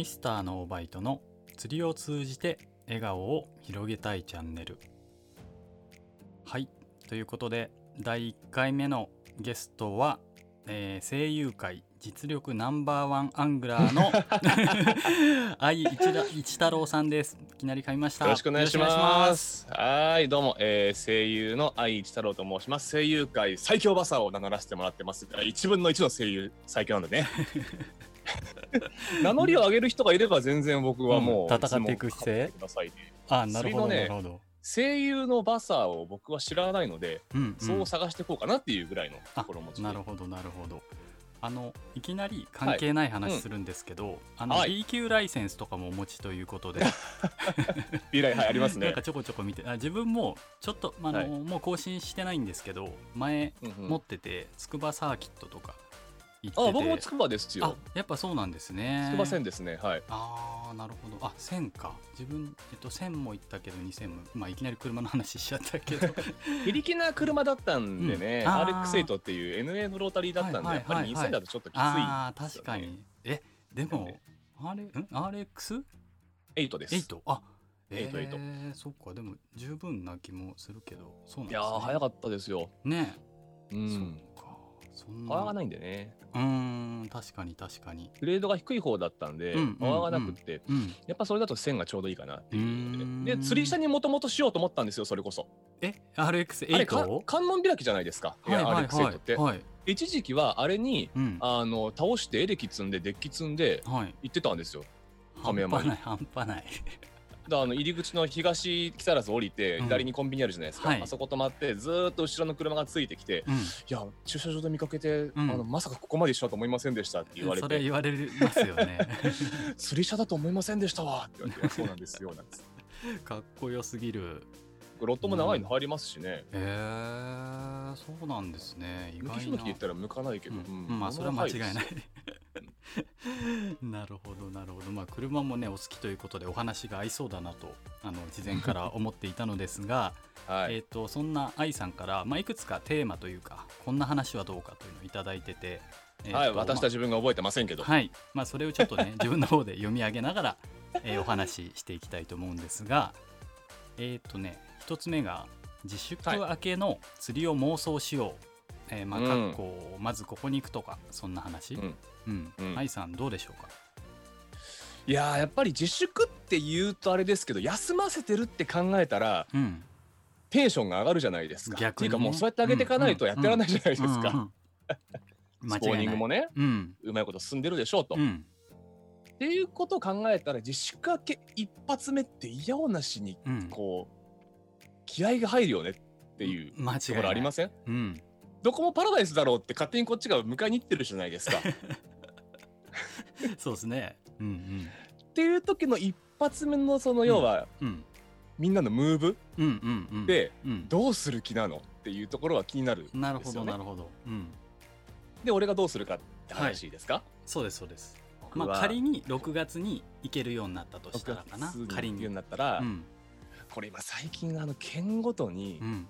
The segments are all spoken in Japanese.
ミスターのオーバイトの釣りを通じて笑顔を広げたいチャンネルはいということで第1回目のゲストは、えー声優界実力ナンバーワンアングラーの 愛一太郎さんですいきなり噛みましたよろしくお願いします。はい、どうも、えー、声優の愛一太郎と申します。声優界最強バサーを名乗らせてもらってます。一分の一の声優最強なんでね。名乗りを上げる人がいれば全然僕はもう、うん戦っていく姿勢？あなるほど、ねなるほど、声優のバサーを僕は知らないので、うんうん。そう探していこうかなっていうぐらいのあ心持ちで。なるほどなるほど。あのいきなり関係ない話するんですけど、あのはい。B 級ライセンスとかもお持ちということで、未来はいありますね。なんか。ちょこちょこ見て。あ自分もちょっと、まああのはい。もう更新してないんですけど前うんうん。持ってて筑波サーキットとか行ってて。あ、僕も筑波ですあよ。やっぱそうなんですね。筑波線ですね。はい。ああなるほど。あ1000か。自分、えっと、1000も行ったけど2000も、まあ、いきなり車の話しちゃったけど。非力な車だったんでね、うん。あー。RX8 っていう NA のロータリーだったんで、はいやっぱりはい。はいはい2000だとちょっときついああですよね。確かに。えでもあれん？RX? 8です。8あえ8 8ー、そっか。でも十分な気もするけどそうなんです、ね、いやー、早かったですよ。ね。うえ、ん。パワーがないんでね。うーん確かに確かにグレードが低い方だったんで、うんパワーがなくって、うんやっぱそれだと1000がちょうどいいかなっていうで。で、釣り下にもともとしようと思ったんですよ、それこそ。えあれ、か RX8? 観音開きじゃないですか、はいはい RX8 って。はい一時期はあれに、うんあの倒してエレキ積んでデッキ積んではい行ってたんですよ。半亀山に端ない半端ないあの入り口の東木更津降りてうん。左にコンビニあるじゃないですか、はい。あそこ止まってずーっと後ろの車がついてきてうん。いや駐車場で見かけて、ん。あのまさかここまで一緒だと思いませんでしたって言われそれて言われますよね。釣り車だと思いませんでしたわって言われてそうなんですよなんつって。かっこよすぎるロットも長いの入りますしね、へえそうなんですね。意向き外な。不向きで言ったら向かないけど、うん。うん。まあそれは間違いない。なるほどなるほど。まあ車もねお好きということでお話が合いそうだなとあの事前から 思っていたのですが、はい、えー、とそんな愛さんから、まあ、いくつかテーマというかこんな話はどうかというのをいただいてて、えーとはい、私まあたち自分が覚えてませんけど、はい。まあ、それをちょっとね 自分の方で読み上げながら、えーお話ししていきたいと思うんですがえっ、とね一つ目が自粛明けの釣りを妄想しよう、えーまあうんかっこまずここに行くとかそんな話、うん。うん。うん。愛さんどうでしょうか？いやーやっぱり自粛って言うとあれですけど休ませてるって考えたらうん。テンションが上がるじゃないですか。逆にね。っていうかもうそうやってあげていかないとやってられないじゃないですか。スポーニングもね。うん。うまいこと進んでるでしょうと。っうん。ていうことを考えたら自粛明け一発目って嫌おなしにうん。こう気合が入るよねっていうところありません？うん。どこもパラダイスだろうって勝手にこっちが迎えに行ってるじゃないですか。っ そうですね。うんていう時の一発目のその要はうんうん。みんなのムーブ？うんうんうん。でうん。どうする気なのっていうところが気になるんですよ、ね。なるほどなるほど。うん。で俺がどうするかって話ですか、そうですそうです。まあ仮に6月に行けるようになったとしたらかな。仮仮にに言うんだったら、うんこれ今最近あの県ごとにうん。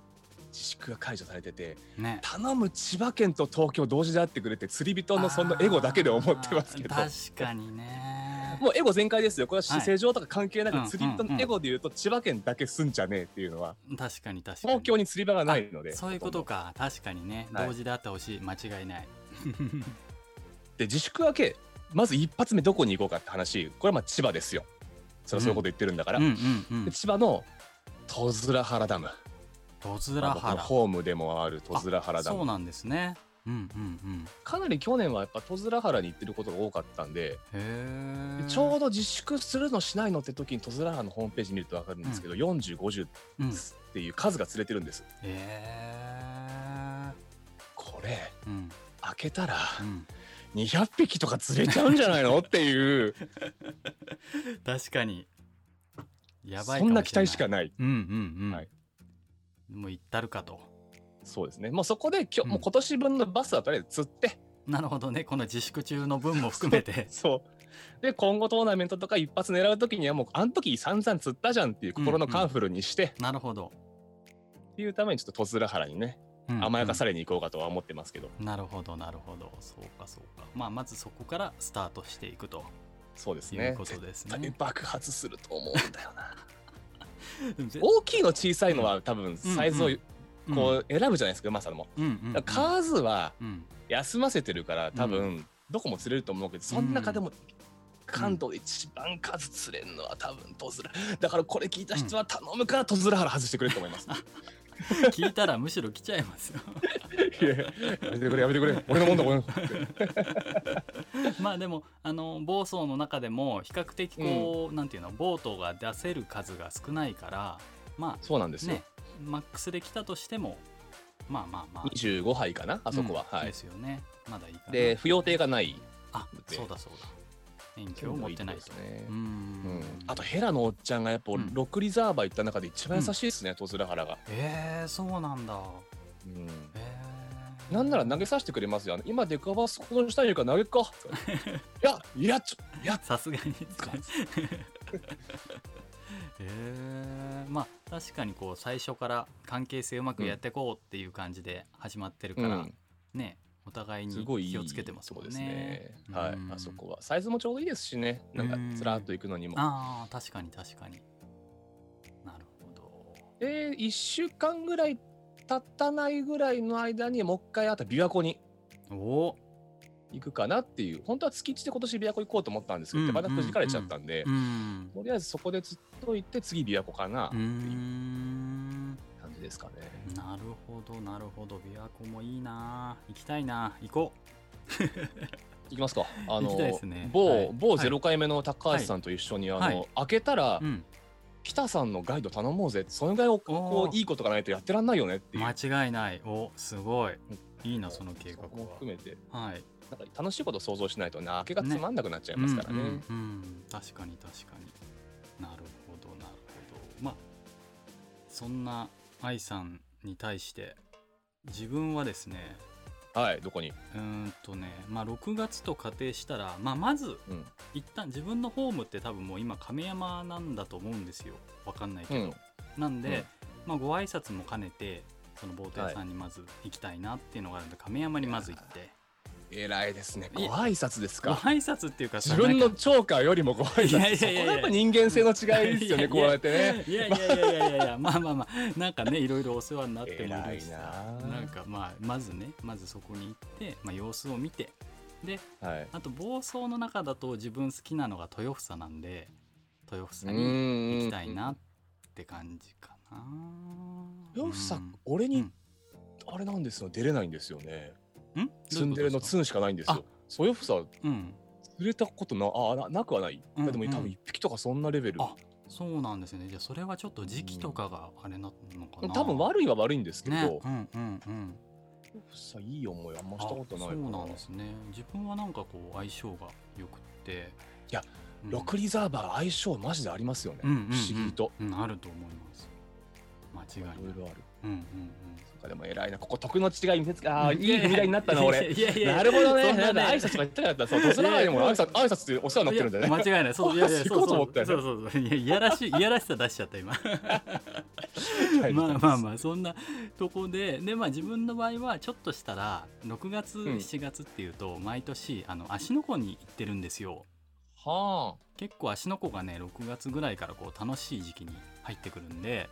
自粛が解除されてて、ね。頼む千葉県と東京同時で会ってくれって釣り人のそのエゴだけで思ってますけど。確かにね。もうエゴ全開ですよ。これははい。市政上とか関係なうんく釣り人のエゴで言うと千葉県だけすんじゃねえっていうのは。確かに確かに。東京に釣り場がないのでそういうことか。確かにね、はい。同時であってほしい。間違いない。で自粛明けまず一発目どこに行こうかって話。これはまあ千葉ですよそれはそういうこと言ってるんだから、うんうんうん。で千葉の戸倉原ダム。戸ま面あ僕の原ホームでもある戸倉原ダム。そうなんですね。うんうんかなり去年はやっぱ戸倉原に行ってることが多かったんでちょうど自粛するのしないのって時に戸倉原のホームページ見ると分かるんですけど、4050うん。っていう数が釣れてるんです。へえこれうん。開けたらうん。200匹とか釣れちゃうんじゃないの？っていう 確かに。やばいそんな期待しかない。うんうんうん、はい。もう行ったるかと。そうですね。もうそこできょ、うん。もう今年分のバスはとりあえず釣って。なるほどね。この自粛中の分も含めて。そう。で今後トーナメントとか一発狙う時にはもうあの時散々釣ったじゃんっていう心のカンフルにして、なるほど、っていうためにちょっと戸倉原にねうん。甘やかされに行こうかとは思ってますけど、なるほどなるほど。そうかそうか。まあまずそこからスタートしていくとそうですね。いうことですね。爆発すると思うんだよな。大きいの小さいのは多分サイズをうん。こう選ぶじゃないですかうまさも。うんうんうん。だから数はうん。休ませてるから多分どこも釣れると思うけどその中でも関東で一番数釣れるのは多分トズラだからこれ聞いた人は頼むからトズラ原外してくれると思います 聞いたらむしろ来ちゃいますよ。いやいややめてくれやめてくれ。俺のもんだ俺の まあでもあの房総の中でも比較的こう、なんていうのボートが出せる数が少ないからまあそうなんですよ、ねマックスで来たとしてもまあまあまあ。25杯かなあそこは、うんはい。ですよね。まだいいかな。で扶養艇がないあで。そうだそうだ免許を持ってないと。あとヘラのおっちゃんがやっぱうん。ロックリザーバー行った中で一番優しいですね、トズラ原が、えー、そうなんだ。うん。え。ー、なんなら投げさせてくれますよ。今デカバスこの下にいるから投げっか。いや、いや、ちょ、いや、さすがにえー、まあ確かにこう最初から関係性うまくやっていこうっていう感じで始まってるから、うんねお互いにすごいいい気をつけてますもんね。ですね。はい、うん。あそこは。サイズもちょうどいいですしね。なんかうん。ずらっと行くのにも。ああ確かに確かに。なるほど。で、1週間ぐらい経たないぐらいの間にもう一回あと琵琶湖にお。お行くかなっていう。本当は月一で今年琵琶湖行こうと思ったんですけど、うんまたくじかれちゃったんで、うんとりあえずそこでずっと行って次琵琶湖かなってう。いうじですかね。なるほどなるほど。琵琶湖もいいな。行きたいな。行こ行きますか。あ行のきたいですね。某、はい。某ゼロ回目の高橋さんと一緒に、あの、はい。開けたら、う、うん、ピタさんのガイド頼もうぜ。そのぐらいをこういいことがないとやってらんないよねっていう。間違いない。おすごい。いいなその計画そこも含めて。ははい。なんか楽しいことを想像しないとな開けがつまんなくなっちゃいますからね。うんうんうん。確かに確かに。なるほどなるほど。まあそんな愛さんに対して自分はですねはいどこに、うーんとねまあ6月と仮定したら、まあ、まずうん。一旦自分のホームって多分もう今亀山なんだと思うんですよ。わかんないけど、うん。なんで、うん。まあ、ご挨拶も兼ねてそのボート屋さんにまず行きたいなっていうのがあるんで、亀山にまず行って偉いですね。いご挨拶ですか？ご挨拶っていうかさ自分のなんか。チョーカーよりもご挨いやい拶そやいや。いややっぱ人間性の違いですよねこうやってね。いやいやいやいやまあまあまあ。なんかねいろいろお世話になってもいるし。さななんかまあまずねまずそこに行って、まあ、様子を見て。ではい。あと房総の中だと自分好きなのが豊房なんで豊房うに行きたいなって感じかな。ヨフさうん。俺にうん。あれなんですよ。出れないんですよね。ん？ツンデレのツンしかないんですよ。そうヨフさうん釣れたことなあななくはない。うんいやでもうん。多分一匹とかそんなレベル。あそうなんですね。じゃあそれはちょっと時期とかがあれなのかな。多分悪いは悪いんですけど、ね。うんうんうん。さいい思いあんましたことないそうなんですね。自分はなんかこう相性が良くって。いや、うん。ロックリザーバー相性マジでありますよね、うんうんうん。不思議と。うんあると思います。間違いない。いろいろある。うんうんそっかでも偉いな。ここ徳の違い見せつけああうんいい踏み台になったな俺。なるほどね。なんか挨拶が言ってなかったそう年長いにも挨拶挨拶ってお世話になってるんだよね。間違いないそういやいや行そうそうそう。そうそういやらしいいやらしさ出しちゃった今。まあまあまあそんなとこででまあ自分の場合はちょっとしたら6月ん。7月っていうと毎年あの芦ノ湖に行ってるんですよ。はあ。結構芦ノ湖がね6月ぐらいからこう楽しい時期に入ってくるんで、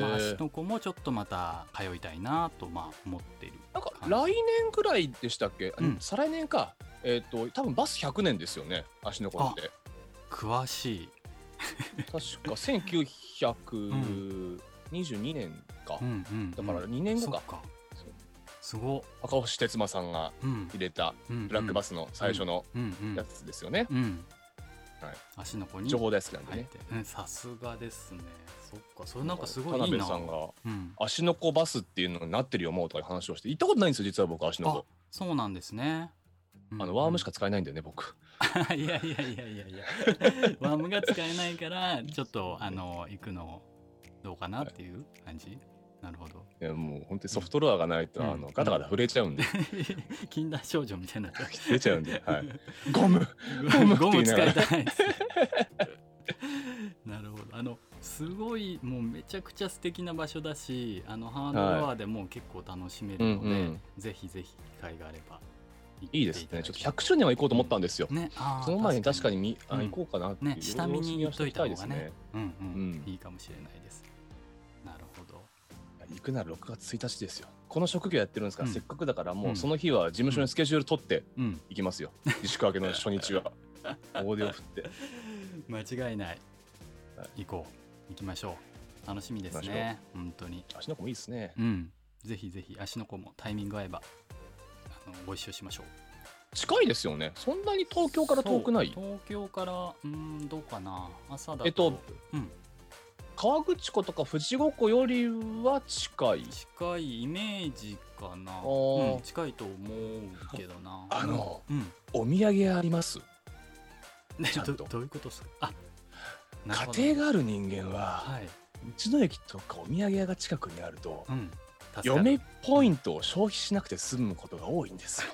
まあ、芦ノ湖もちょっとまた通いたいなとまあ思っているなんか来年ぐらいでしたっけ、うん。再来年か。えっ、と多分バス100年ですよね足の子って。詳しい、確か1922年か、うんうんだから2年後か。そっか。すごっ。赤星哲馬さんがうん。入れたうんブラックバスの最初のうんうん。やつですよね、うんはい。芦ノ湖に情報大好きなんでね。さすがですね。そっかそれなんかすご田いいいな。辺さんがうん、芦ノ湖バスっていうのになってるよもうとか話をして行ったことないんですよ実は僕芦ノ湖そうなんですね。あのワームしかか使えないんだよね僕。いやいやいやいやいや。ワームが使えないからちょっとあの行くのどうかなっていう感じ、なるほど。いやもう本当にソフトロアがないと、うん。あのガタガタ震えちゃうんで、禁断少女みたいになっちゃう。出ちゃうんで、はい、ゴム。ゴムゴム使言いたいです。なるほど。あのすごいもうめちゃくちゃ素敵な場所だしあのハードロアでも結構楽しめるので、うんうん。ぜひぜひ機会があればいい。ですね。ちょっと100周年は行こうと思ったんですよ、ねあーその前に確かにみあうん。行こうかなっていう、ね。下見に行っといた方がね。うん。うん、うん。いいかもしれないです行くなら6月1日ですよ。この職業やってるんですから、うん。せっかくだからもううん。その日は事務所にスケジュール取ってうん。行きますよ、自粛明けの初日は。大手を振って。間違いない、はい。行こう。行きましょう。楽しみですね。本当に。足の子もいいですね。うん。ぜひぜひ足の子もタイミング合えばあのご一緒しましょう。近いですよね。そんなに東京から遠くない？東京からうーんどうかな。朝だとえっとうん川口湖とか富士五湖よりは近い。近いイメージかな、ー。うん、近いと思うけどな。あのうん。お土産あります？ねどどういうことですか？あ家庭がある人間ははい。道の駅とかお土産屋が近くにあるとうん。嫁ポイントを消費しなくて済むことが多いんですよ。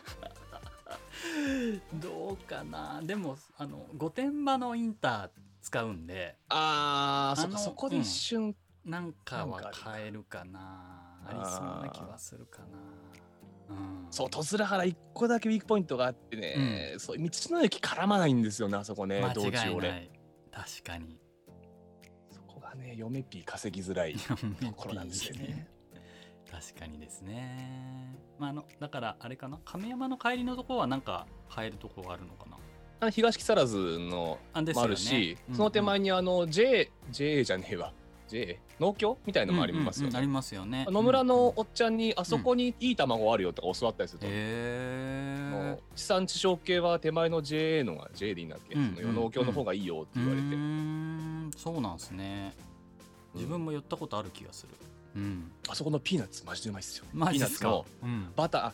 どうかな。でもあの御殿場のインター使うんで。ああのっかそこで一瞬、なんかはなんかある買えるかな。ありそうな気はするかな。うん。そう十津原1個だけウィークポイントがあってね、そう道の駅絡まないんですよねあそこね道間中俺。確かに。そこがね嫁ピー稼ぎづらいところなんですよね。確かにですね。まああのだからあれかな？亀山の帰りのところはなんか買えるところあるのかな？あの東木更津のもあるし、うんその手前にあの J、J じゃねえわ。J 農協みたいのもありますよね、うんうんうんありますよね。野村のおへっちゃんにあそこにいい卵あるよとか教わったりすると、あえの地産地消系は手前の JA のが J でいいんだっけ、うんその農協の方がいいよって言われて、うーん。そうなんですね。自分も寄ったことある気がする。うん。あそこのピーナッツマジでうまいっすよマジですか？ピーナッツのうん。バター。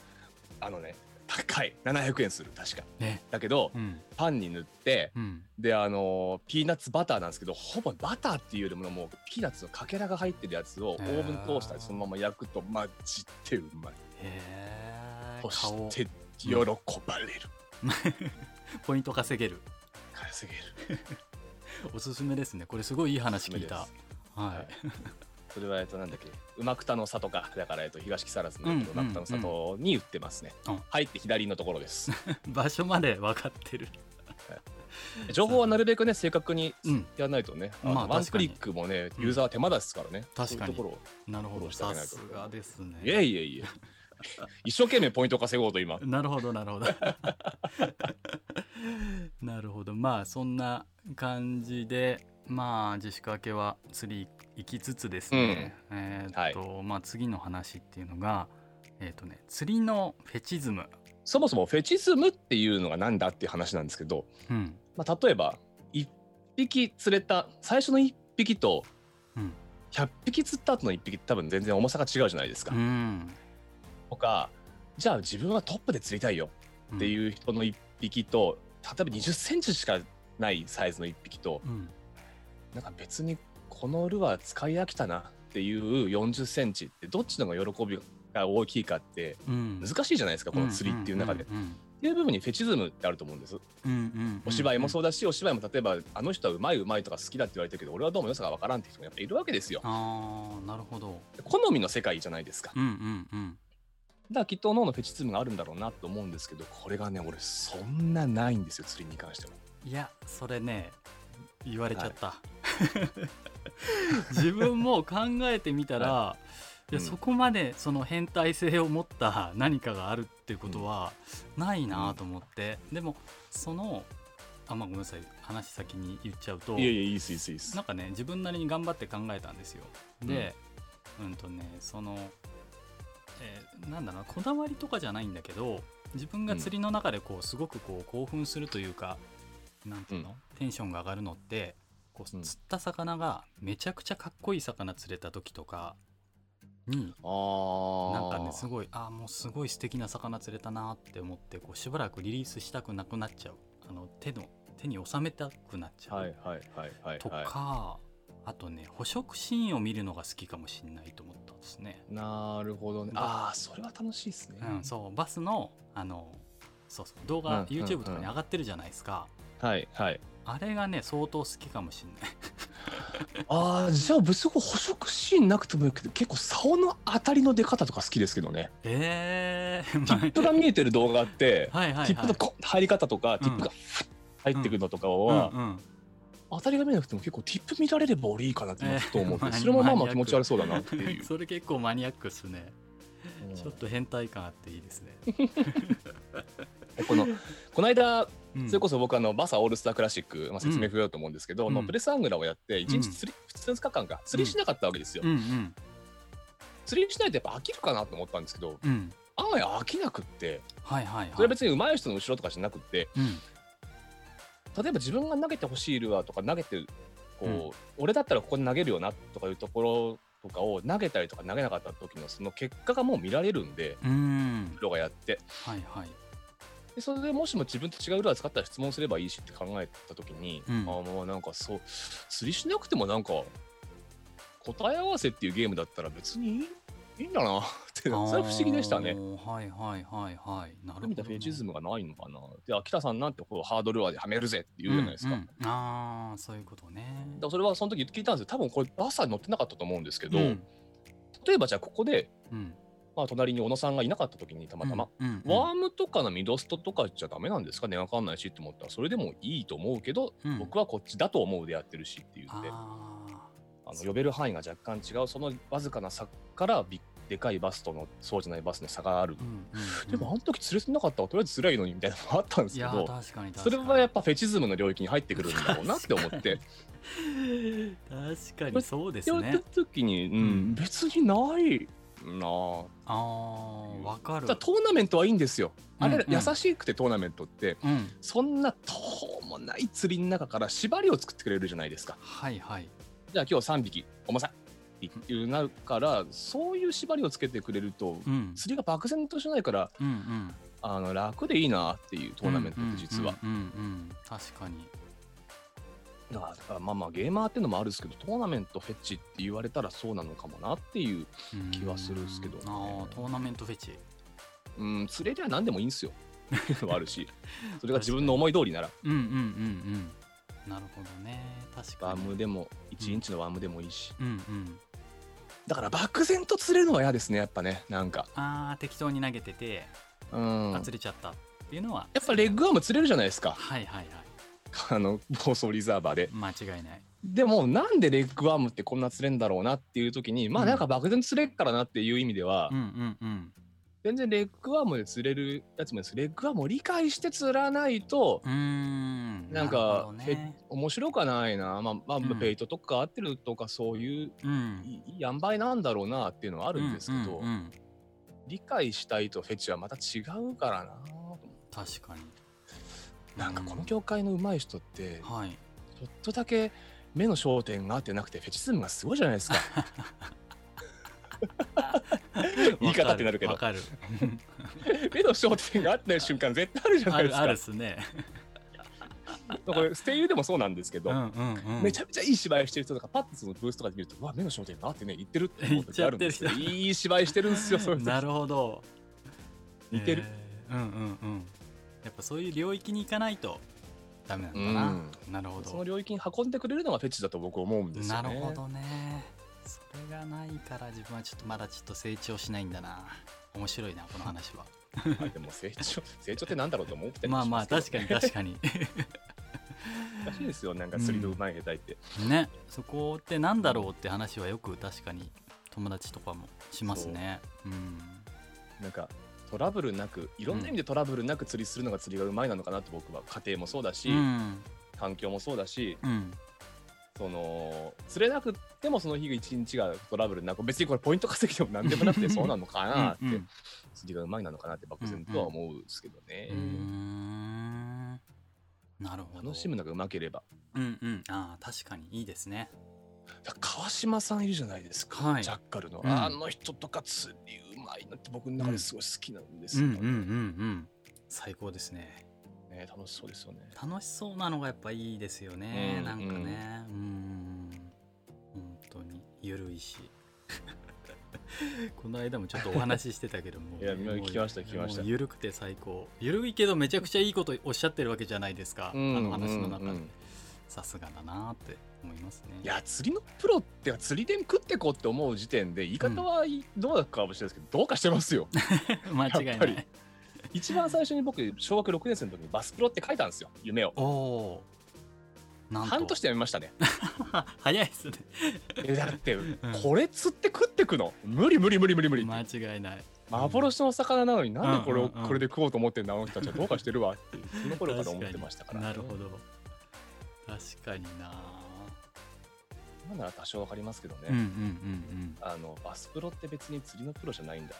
あのね高い。700円する。確か。ね。だけどうん。パンに塗ってうん。であのピーナッツバターなんですけどほぼバターっていうよりももうピーナッツのかけらが入ってるやつをオーブントースターでそのまま焼くとマジでうまい。へえそ顔して喜ばれる、ポイント稼げる。稼げる。おすすめですね。これすごいいい話聞いた。はいそれはえっとなんだっけ？馬久の里か。だからえっと東木更津のうん馬久の里に売ってますね、うん。入って左のところです。場所まで分かってる。情報はなるべくね正確にうん。やらないとね、まああのワンクリックもねユーザーは手間ですからね、確かに。そういうところ。をなるほど。さげないと。すがですね。いえいえいえ 一生懸命ポイント稼ごうと今。なるほどなるほど。なるほど。まあそんな感じでまあ自粛明けは釣り行きつつですね、えーっと、まあ次の話っていうのがえーっとね釣りのフェチズム。そもそもフェチズムっていうのがなんだっていう話なんですけど、うん。まあ、例えば1匹釣れた最初の1匹とうん。100匹釣った後の1匹って多分全然重さが違うじゃないですか。うん。とかじゃあ自分はトップで釣りたいよってういう人の1匹と、例えば20センチしかないサイズの1匹とん、うんなんか別にこのルアー使い飽きたなっていう40センチってどっちの方が喜びが大きいかってうん難しいじゃないですかこの釣りっていう中で。っうんうんていう部分にフェチズムってあると思うんです。うんうんお芝居もそううだし、お芝居も例えばあの人はうまいうまいとか好きだって言われてるけど俺はどうも良さがわからんって人もやっぱいるわけですよ。ああなるほど好みの世界じゃないですか。うんうんうんだからきっと脳のフェチズムがあるんだろうなと思うんですけどこれがね俺そんなないんですよ釣りに関しても。いやそれね言われちゃった、自分も考えてみたら、い、やうん。そこまでその変態性を持った何かがあるっていうことはないなと思って、でもそのあまあごめんなさい。話先に言っちゃうといやいやいいっすいいっすいいっす。なん。かね自分なりに頑張って考えたんですよ。でうんとねその、えーなんだろうなこだわりとかじゃないんだけど自分が釣りの中でこうすごくこう興奮するというか、なんていうの、うん。テンションが上がるのってこううん。釣った魚がめちゃくちゃかっこいい魚釣れた時とかにあー。なんかねすごいあーもうすごい素敵な魚釣れたなって思ってこうしばらくリリースしたくなくなっちゃう。あの手の手に収めたくなっちゃう、とか、はあとね捕食シーンを見るのが好きかもしれないと思ったんですね。い。なるほどね。ああそれは楽しいですね。うん、そう。バスのあのそうそう動画、うん。YouTube とかに上がってるじゃないですか、はいはい。あれがね相当好きかもしれない。ああじゃあ別に捕食シーンなくてもいいけど結構竿の当たりの出方とか好きですけどね。ええティップが見えてる動画ってはいティップのこ入り方とか、んティップがフッ入ってくるのとかは、うんうん。当たりが見えなくても結構ティップ見られれば俺いいかなって今ふと思って、えーそれもまあまあ気持ち悪そうだなっていう。それ結構マニアックっすね。うん。ちょっと変態感あっていいですね、このこの間うん。それこそ僕あのバサオールスタークラシック、まあ、説明不要と思うんですけど、うん。のプレスアングラーをやって1日釣り、2日間か釣りしなかったわけですよ、うんうん。釣りしないとやっぱ飽きるかなと思ったんですけどうん。案外飽きなくってはいはいはい。それは別に上手い人の後ろとかじゃなくってうん例えば自分が投げてほしいルアーとか投げてこう、うん。俺だったらここに投げるよなとかいうところとかを投げたりとか投げなかった時のその結果がもう見られるんでプロがやって。はいはいでそれでもしも自分と違うルアー使ったら質問すればいいしって考えた時に、うん。ああまあなんかそう釣りしなくてもなんか答え合わせっていうゲームだったら別にいいいいんだなってそれは不思議でしたね。はいはいはいはい。なるほど、見たフェチズムがないのかな。で秋田さんなんてこうハードルアーではめるぜって言うじゃないですか。うんうん。ああそういうことね。だそれはその時聞いたんですよ。多分これバスに乗ってなかったと思うんですけど、うん。例えばじゃあここで、うんまあ、隣に小野さんがいなかった時にたまたま、うんうんワームとかのミドストとかじゃダメなんですかねわかんないしって思ったらそれでもいいと思うけど、うん。僕はこっちだと思うでやってるしって言ってああの呼べる範囲が若干違うそのわずかな差からびでかいバスとのそうじゃないバスの差がある。ー、うんうんうん。でもあの時連れてなかったらとりあえず辛いのにみたいなのもあったんですけどそれはやっぱフェチズムの領域に入ってくるんだろうなって思って。確かにそうですやったね時に、うんうん。別にないなあ。わかる。トーナメントはいいんですよ。あれ、うん。うん優しくてトーナメントってうん。そんな途方もない釣りの中から縛りを作ってくれるじゃないですか。はいはい。じゃあ今日3匹重さっていうなるからそういう縛りをつけてくれるとうん。釣りが漠然としないからうんうん。あの楽でいいなっていうトーナメントって実は。うんうんうんうん。確かにだからまあまあゲーマーっていうのもあるんですけどトーナメントフェチって言われたらそうなのかもなっていう、うん。気はするっすけどね。ああトーナメントフェチ。うん、釣れりゃ何でもいいんですよ。あるし。それが自分の思い通りなら。うんうんうんうん。なるほどね。確かワーにムでも1インチのワームでもいいし。うんうん。だから漠然と釣れるのは嫌ですねやっぱね。なんか。ああ適当に投げててうん。あ釣れちゃったっていうのは。やっぱレッグアーム釣れるじゃないですか。はいはいはい あの暴走リザーバーで。間違いない。でもなんでレッグアームってこんな釣れんだろうなっていう時にまあうん。なんか漠然と釣れっからなっていう意味では、うんうんうん。全然レッグアームで釣れるやつもです。レッグアームを理解して釣らないとうーん。なんるかね。面白くはないな。まあ、まあうん。ペイトとか合ってるとかそういううん。いい塩梅なんだろうなっていうのはあるんですけど、うんうんうん。理解したいとフェチはまた違うからな確かになんかこの業界の上手い人って、はい。ちょっとだけ目の焦点が合ってなくてフェチズムがすごいじゃないですか。言い方ってなるけど。わかる。目の焦点が合ってない瞬間絶対あるじゃないですか。あるっすね。これステイユーでもそうなんですけど、うんうんうん。めちゃめちゃいい芝居してる人とかパッとそのブースとかで見るとうわ目の焦点が合ってね言ってるって 思う時あるんですよ。言っちゃっていい芝居してるんですよそういう時なるほど。似てる。えーうんうんうんやっぱそういう領域に行かないとダメなんだな、なるほど。その領域に運んでくれるのがフェチだと僕思うんですよね。なるほどね。それがないから自分はちょっとまだちょっと成長しないんだな。面白いなこの話は。あでも成長 成長ってなんだろうと思ってまあまあ確かに確かに。難しいですよなんか釣りのうまい下手いって。ねそこってなんだろうって話はよく確かに友達とかもしますね。うん。なんかトラブルなくいろんな意味でトラブルなく釣りするのが釣りがうまいなのかなって僕は。家庭もそうだし、うん。環境もそうだしうん。その釣れなくってもその日が一日がトラブルなく別にこれポイント稼ぎでも何でもなくてそうなのかなってうんうん。釣りがうまいなのかなって漠然とは思うんですけどね。なるほど。楽しむのがうまければ。うんうん。ああ確かにいいですね。川島さんいるじゃないですか、はい。ジャッカルの、うん。あの人とか釣りうまいなって僕の中ですごい好きなんですよ、うんうんうんうん。最高ですね。ね、楽しそうですよね。楽しそうなのがやっぱいいですよね、うんなんかね。うん。本当に。ゆるいし。この間もちょっとお話ししてたけども。いや聞きました聞きました。ゆるくて最高。ゆるいけどめちゃくちゃいいことおっしゃってるわけじゃないですか、あの話の中で、うんうんさすがだなって思いますね。いや釣りのプロって釣りで食ってこうって思う時点で言い方はいどうだかもしれないですけど、どうかしてますよ。間違いない一番最初に僕小学6年生の時にバスプロって書いたんですよ。夢を。おおー。なんと。半年でやめましたね。早いですね。えだってこれ釣って食ってくの？無理無理無理無理無理。間違いない。幻の魚なのになんでこれをうんうんうんこれで食おうと思ってんだあの人たちは。どうかしてるわっていうその頃から思ってましたから。なるほど確かにな。今なら多少わかりますけどね、うんうんうんあのバスプロって別に釣りのプロじゃないんだっ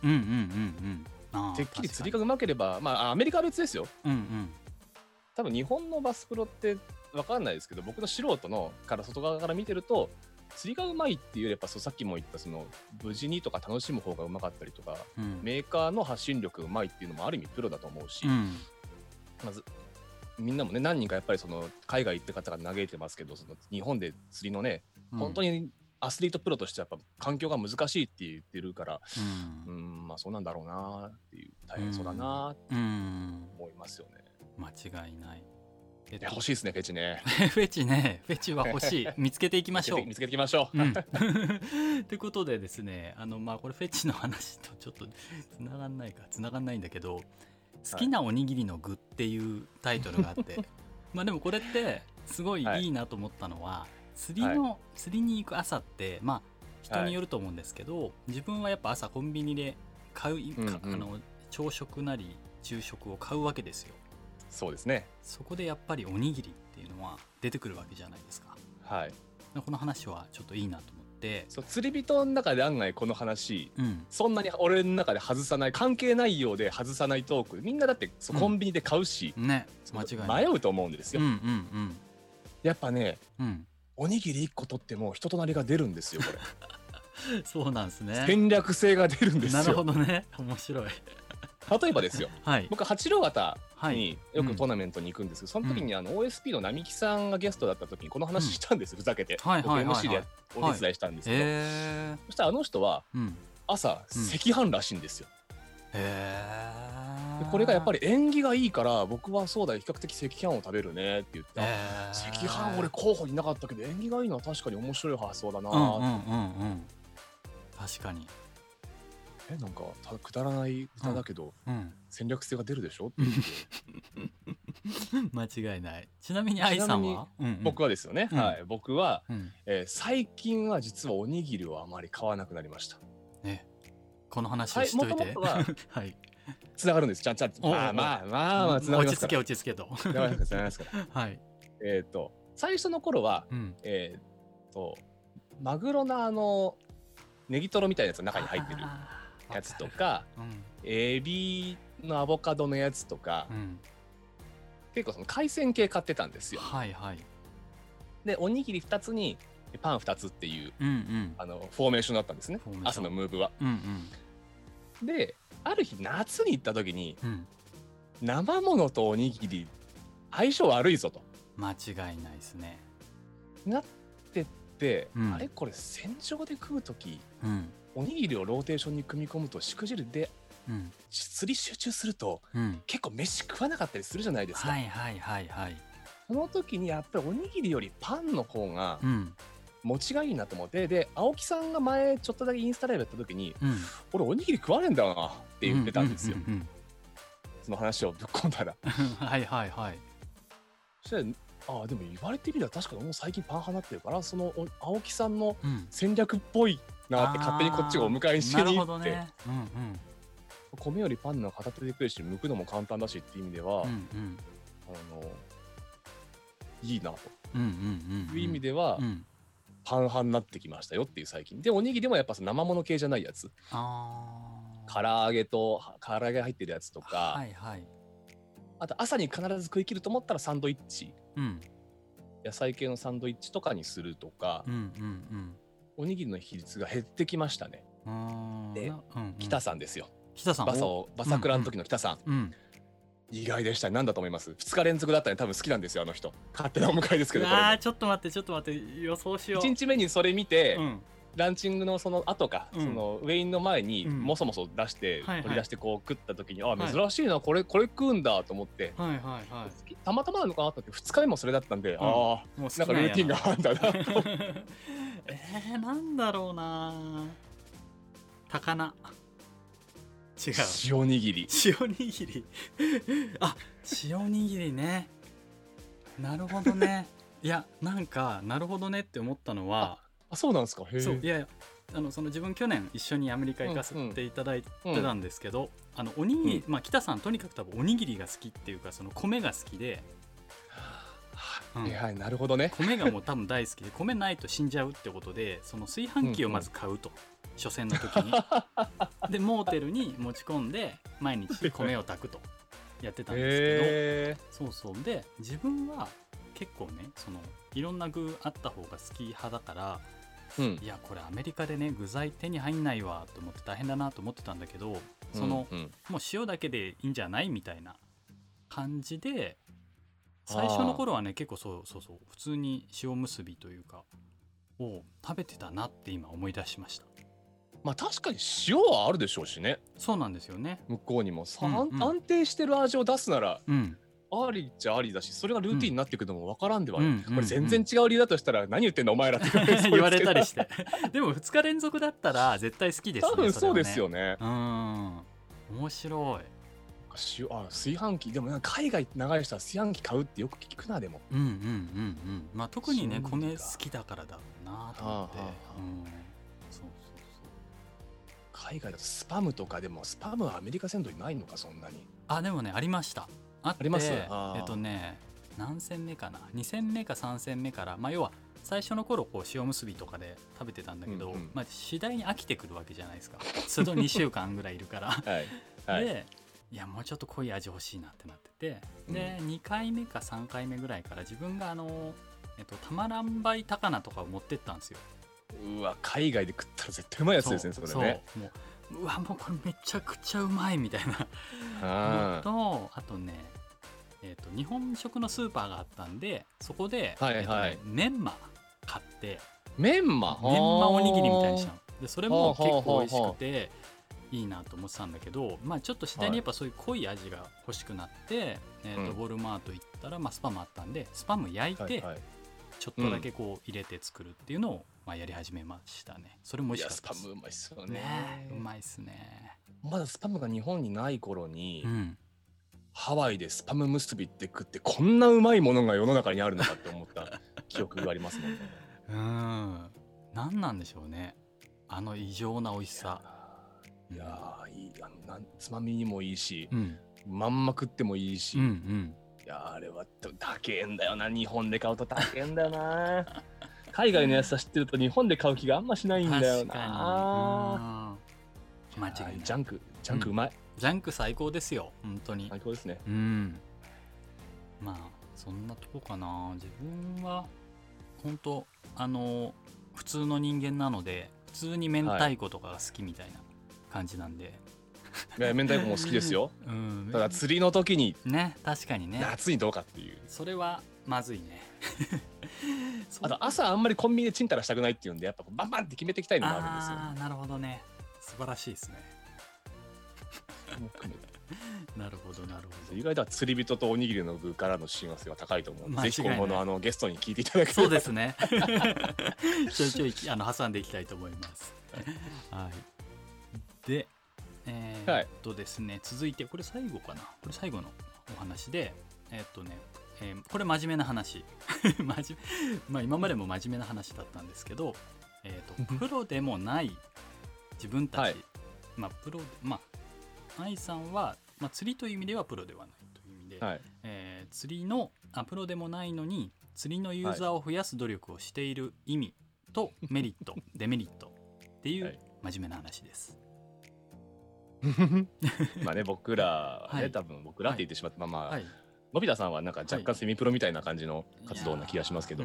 ていう。うんうんうんうん。てっきり釣り確がうまければまあアメリカは別ですよ。うんうん。多分日本のバスプロってわかんないですけど僕の素人のから外側から見てると釣りがうまいっていうよりやっぱそうさっきも言ったその無事にとか楽しむ方がうまかったりとかうん。メーカーの発信力がうまいっていうのもある意味プロだと思うし、うん。まずみんなもね何人かやっぱりその海外行って方が嘆いてますけどその日本で釣りのね、本当ににアスリートプロとしてやっぱ環境が難しいって言ってるからううんんまあそうなんだろうなっていう大変そうだなってうん。思いますよね。間違いない。えっいや欲しいですねフェチね。フェチね。フェチは欲しい。見つけていきましょう。見つけていきましょう。うん。ってことでですねあのまあこれフェチの話とちょっとつながんないかつながんないんだけど「好きなおにぎりの具」っていうタイトルがあって、まあでもこれってすごいはい。いいなと思ったのは、釣りの、釣りに行く朝ってまあ人によると思うんですけど、自分はやっぱ朝コンビニで買う、うんうん。かあの朝食なり昼食を買うわけですよ。そうですね。そこでやっぱりおにぎりっていうのは出てくるわけじゃないですか。はい。この話はちょっといいなとて。そう釣り人の中で案外この話うん。そんなに俺の中で外さない関係ないようで外さないトーク。みんなだってそううんコンビニで買うし、う間違いない。迷うと思うんですよ。うんうんやっぱねうん。うんおにぎり1個取っても人となりが出るんですよこれ。そうなんですね。戦略性が出るんですなるほよ。どね。面白い。例えばですよ。はい。僕八郎潟はいによくトーナメントに行くんですけど、その時にあの OSP の並木さんがゲストだった時にこの話したんですよ、ふざけて、僕 MC でお手伝いしたんですけど、そしたらあの人はうん。朝うん。赤飯らしいんですよ、へこれがやっぱり縁起がいいから僕はそうだよ比較的赤飯を食べるねって言って、赤飯俺候補になかったけど縁起がいいのは確かに面白い発想だな、うんうんうんうん。確かにえなんかたくだらない歌だけど、うん。戦略性が出るでしょ？って言って間違いない。ちなみに愛さんは？僕はですよね、うん。はい。僕は、うん。えー最近は実はおにぎりをあまり買わなくなりました。ねこの話をしといて。はいは はい。つながるんです。ちゃんちゃんおまあまあまあまあつながり落ち着けますから。落ち着けと。つながりますからつながりますから。はい。えっ、と最初の頃はうん。えっ、とマグロのあのネギトロみたいなやつが中に入ってるやつとかうん。エビのアボカドのやつとか、うん。結構その海鮮系買ってたんですよ。はいはい。でおにぎり2つにパン2つっていううんうん。あのフォーメーションだったんですね。朝のムーブは。うんうん。である日夏に行った時にうん。生ものとおにぎり相性悪いぞと。間違いないですね。なってって、うん。あれ？これ戦場で食う時うんおにぎりをローテーションに組み込むとしくじるでうん。釣り集中するとうん。結構飯食わなかったりするじゃないですか、はいはいはいはい。その時にやっぱりおにぎりよりパンの方がうん。持ちがいいなと思ってで青木さんが前ちょっとだけインスタライブやった時にうん。俺おにぎり食わねえんだよなって言ってたんですよ、その話をぶっ込んだら。う んはいはいはい。そしたらああでも言われてみれば確かにもう最近パン派なってるからそのお青木さんのうん。戦略っぽいなって勝手にこっちがお迎えしに行って、ね。うんうん。米よりパンの片手で食えるし剥くのも簡単だしっていう意味では、うんうん。あのいいなと。うんうんうんいう意味では、うんパン派になってきましたよっていう最近。でおにぎりもやっぱ生もの系じゃないやつ。あ唐揚げと唐揚げ入ってるやつとあか、はいはい。あと朝に必ず食い切ると思ったらサンドイッチ。うん。野菜系のサンドイッチとかにするとか。う、んうんおにぎりの比率が減ってきましたね、うんでなうんうん。北さんですよ。北さん。バサおをバサクラの時の北さん、うん。意外でした何だと思います？2日連続だったら多分好きなんですよあの人。勝手なお迎えですけどあーちょっと待ってちょっと待って。予想しよう。1日目にそれ見て、うんランチングのその後か、うん。そのウェインの前にうん。もそもそ出して、はいはい。取り出してこう食った時に、あはい。珍しいなこれこれ食うんだと思って、はいはいはい。たまたまなのかなと思って2日目もそれだったんで、ああもう好きなんかルーティンがあるんだな えー、なんだろうな。高菜。違う。塩握り。塩握り。あ塩握りね。なるほどね。いやなんかなるほどねって思ったのはあそうなんですか？へえ。そういやいやあのその自分去年一緒にアメリカ行かせていただいてたんですけど、あのおにぎり、まあ北さんとにかく多分おにぎりが好きっていうかその米が好きでうん。はいはいなるほどね。米がもう多分大好きで 米ないと死んじゃうってことでその炊飯器をまず買うと、初戦の時に。でモーテルに持ち込んで毎日米を炊くとやってたんですけど、そうそう。で自分は結構ねそのいろんな具あった方が好き派だからうん。いやこれアメリカでね具材手に入んないわと思って大変だなと思ってたんだけどその、うんうん。もう塩だけでいいんじゃないみたいな感じで最初の頃はね結構そうそうそう普通に塩むすびというかを食べてたなって今思い出しました。まあ確かに塩はあるでしょうしね。そうなんですよね。向こうにも、さうんうん。安定してる味を出すならうんありっちゃありだしそれがルーティンになっていくのも分からんではない、うんこれ全然違う理由だとしたら何言ってんの？お前らって。言われたりして。でも2日連続だったら絶対好きですね多分そうですよね。ね。うん。面白い。塩あ炊飯器。でも海外長い人は炊飯器買うってよく聞くなでも。うんうんうんうん。まあ特にね米好きだからだろうなと思って、はあはあ。はあうんそうそう。海外だとスパムとかでもスパムはアメリカ鮮度にないのかそんなに。あでもねありましたあってあります？えっとね何戦目かな？2戦目か3戦目からまあ要は最初の頃こう塩むすびとかで食べてたんだけど、うんうん。まあ、次第に飽きてくるわけじゃないですか。その2週間ぐらいいるから。はいはい。でいやもうちょっと濃い味欲しいなってなってて。で、2回目か3回目ぐらいから自分があの、えっと、たまらんばい高菜とかを持ってったんですよ。うわ海外で食ったら絶対うまいやつですねそれね。もううわもうこれめちゃくちゃうまいみたいな。のあとあとね、えー、と日本食のスーパーがあったんでそこで、はいはい。えーとねメンマ買ってーメンマ？メンマおにぎりみたいにしたの。のでそれも結構美味しくていいなと思ってたんだけど、まあ、ちょっと次第にやっぱそういう濃い味が欲しくなって、えーとうんウォルマート行ったら、まあ、スパムあったんでスパム焼いて、はいはい。ちょっとだけこう入れて作るっていうのを、まあ、やり始めましたね。それも美味しかったです。スパムうまいっすよね。ねうまいっすね。まだスパムが日本にない頃に、うんハワイでスパム結びって食ってこんなうまいものが世の中にあるのかって思った記憶がありますもんね。うん。何なんでしょうね。あの異常な美味しさ。いやーいいあのなんつまみにもいいしう、ん。まんま食ってもいいし、うんういんやーあれは高えんだよな。日本で買うと高えんだよな。海外のやつは知ってると日本で買う気があんましないんだよ確かな間違いジャンクジャンクうまい、ジャンク最高ですよ本当に。最高ですね。うん。まあそんなとこかな。自分は本当あの普通の人間なので普通に明太子とかが好きみたいな感じなんで、いや明太子も好きですよ。うん。ただ釣りの時にね確かにね。夏にどうかっていう。それはまずいね。あと朝あんまりコンビニでチンタラしたくないっていうんでやっぱバンバンって決めていきたいのもあるんですよ。なるほどね。素晴らしいですねも含めてなるほどなるほ意外とは釣り人とおにぎりの具からの親和性は高いと思う。ので、ぜひ今後のあのゲストに聞いていただけどそうればですね。ちょいちょいあの挟んでいきたいと思います。はい。でえーはい。っとですね、続いてこれ最後かな？これ最後のお話でえーっとね、えーこれ真面目な話。真面目まあ今までも真面目な話だったんですけど、えーっとプロでもない自分たち、はい。まあプロでまあ愛さんは、まあ、釣りという意味ではプロではないという意味で、はいえー釣りのあプロでもないのに釣りのユーザーを増やす努力をしている意味とメリット、デメリットっていはいう真面目な話です。まあね僕らはね、はい。多分僕らって言ってしまって、まあまあ、はい、のび太さんはなんか若干セミプロみたいな感じの活動な気がしますけど、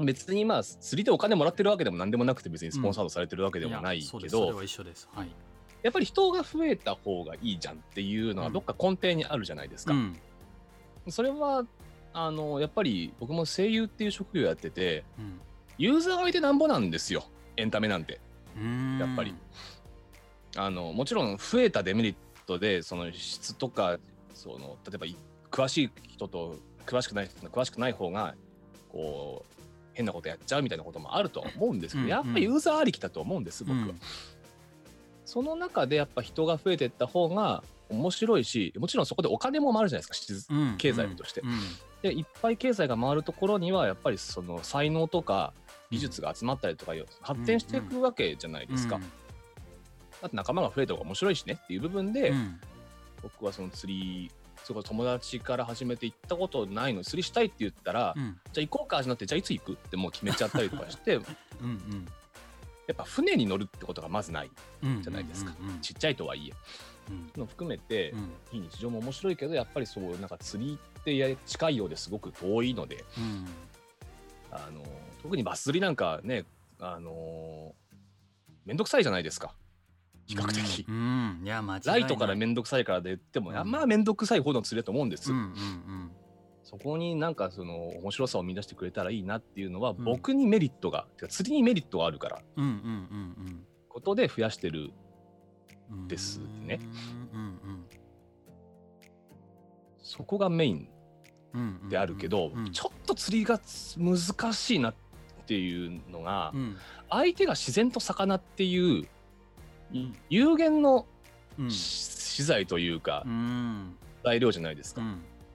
別にまあ釣りでお金もらってるわけでも何でもなくて別にスポンサードされてるわけうんうんでもないけど、です。それは一緒です。はい。やっぱり人が増えた方がいいじゃんっていうのはどっか根底にあるじゃないですか。うん。それはあのやっぱり僕も声優っていう職業やっててうん。ユーザーがいてなんぼなんですよ。エンタメなんて。うん。やっぱり。あのもちろん増えたデメリットでその質とかその例えばい詳しい人と詳しくない人と詳しくない方がこう変なことやっちゃうみたいなこともあるとは思うんですけど、うんやっぱりユーザーありきだと思うんです僕は。うんその中でやっぱ人が増えていった方が面白いしもちろんそこでお金も回るじゃないですかしうん。経済として。うん。でいっぱい経済が回るところにはやっぱりその才能とか技術が集まったりとか発展していくわけじゃないですか。あと仲間が増えた方が面白いしねっていう部分で、うん。僕はその釣りそこ友達から始めて行ったことないのに釣りしたいって言ったら、うん。じゃあ行こうかってなってじゃあいつ行くってもう決めちゃったりとかしてや うんっぱ船に乗るってことがまずないうん。じゃないですか、うんうんちっちゃいとはいえ。うん。の含めて、うん。非日常も面白いけどやっぱりそうなんか釣りってや近いようですごく遠いのでうん。あの特にバス釣りなんかねあのめんどくさいじゃないですか。比較的、うん。うん。いや間違いライトからめんどくさいからで言っても、うん。まあめんどくさい方の釣りだと思うんです、うんうんそこになんかその面白さを見出してくれたらいいなっていうのは、ん。僕にメリットがてか釣りにメリットがあるからうんうんうんことで増やしてるうんうんですねうんうん。そこがメインうんうんであるけど、うんちょっと釣りが難しいなっていうのが、うん。相手が自然と魚っていううん。有限のうん。資材というかうん。材料じゃないですか。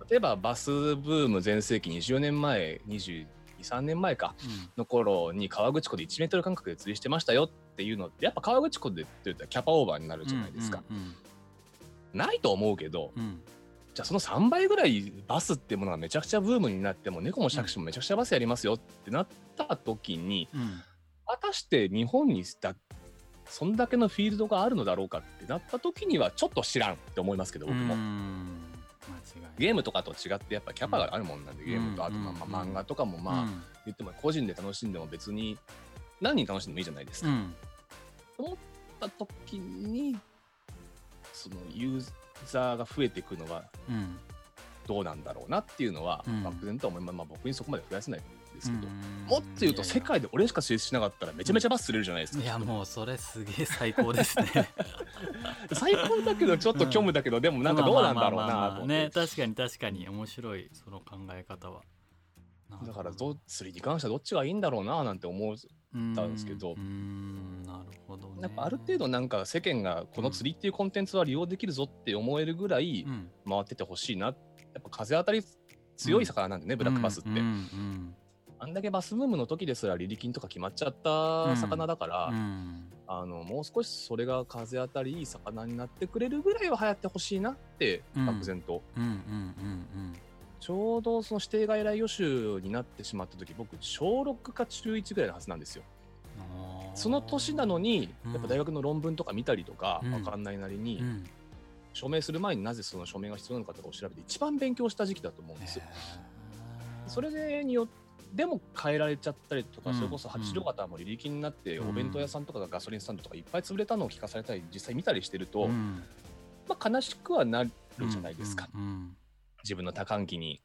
うん例えばバスブーム全盛期20年前223年前かの頃に河口湖で1メートル間隔で釣りしてましたよっていうのってやっぱ河口湖でって言ったらキャパオーバーになるじゃないですか。うんないと思うけどうんじゃあその3倍ぐらいバスってものがめちゃくちゃブームになっても猫も杓子もめちゃくちゃバスやりますよってなった時にうん果たして日本にだそんだけのフィールドがあるのだろうかってなった時にはちょっと知らんって思いますけど僕も。ゲームとかと違ってやっぱキャパがあるもんなんで、ゲームとあとまあ漫画とかもまあうん。言っても個人で楽しんでも別に何人楽しんでもいいじゃないですか。うん。思った時にそのユーザーが増えていくのはうん。どうなんだろうなっていうのはうん。漠然とは思います、まあ、僕にそこまで増やせないんですけど、うん。もっと言うと世界で俺しか成立しなかったらめちゃめちゃバス釣れるじゃないですか。いやもうそれすげえ最高ですね。最高だけどちょっと虚無だけど、でもなんかどうなんだろうなね確かに確かに。面白いその考え方は。だからどう釣りに関してはどっちがいいんだろうななんて思うったんですけど。うん。なるほどね。やっぱある程度なんか世間がこの釣りっていうコンテンツは利用できるぞって思えるぐらいうん。回っててほしいな。やっぱ風当たり強い魚なんでね、ブラックバスって、うん。うんあんだけバスブームの時ですらリリ金とか決まっちゃった魚だから、うん。あのもう少しそれが風当たりいい魚になってくれるぐらいは流行ってほしいなってうん。漠然と、うんうんうんちょうどその指定外来予習になってしまった時僕小6か中1ぐらいのはずなんですよ。うんその年なのにうん。やっぱ大学の論文とか見たりとかうん。わかんないなりに、うん。署名する前になぜその署名が必要なのかとかを調べて一番勉強した時期だと思うんですよ。それによっても変えられちゃったりとか、うん。それこそ八路方も履歴になって、うん。お弁当屋さんとかがガソリンスタンドとかいっぱい潰れたのを聞かされたり実際見たりしてると、うん。まあ、悲しくはなるじゃないですか、自分の多感期に、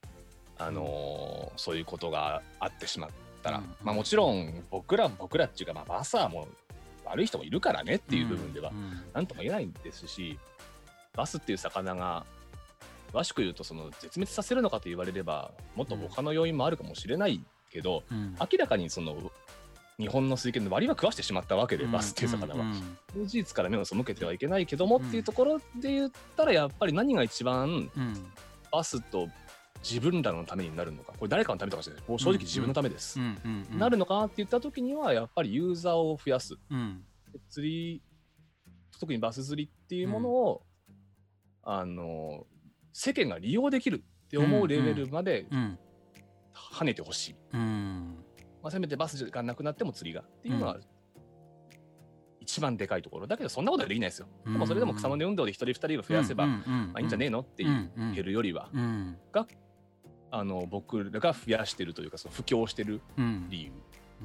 あのーそういうことがあってしまったら、うん。まあ、もちろん僕ら僕らっていうか、まあ、バスはもう悪い人もいるからねっていう部分ではうん。何とも言えないんですしバスっていう魚が詳しく言うとその絶滅させるのかと言われればもっと他の要因もあるかもしれないけど、うん。明らかにその日本の水権の割は食わしてしまったわけで、うん。バスっていう魚は。事実から目を背けてはいけないけどもっていうところで言ったらやっぱり何が一番うん。バスと自分らのためになるのか。これ誰かのためとかじゃないもう正直自分のためです。うん。うん。うん。なるのかなって言った時にはやっぱりユーザーを増やす。うん。釣り特にバス釣りっていうものを、あの世間が利用できるって思うレベルまでうん跳ねてほしい、うん。まあ、せめてバスがなくなっても釣りがっていうのは、一番でかいところ。だけどそんなことはできないですよ、でもそれでも草の根運動で一人二人を増やせば、うんまあ、いいんじゃねえのってう言んえるよりは、うんあの僕らが増やしてるというかその布教してるうん。理由。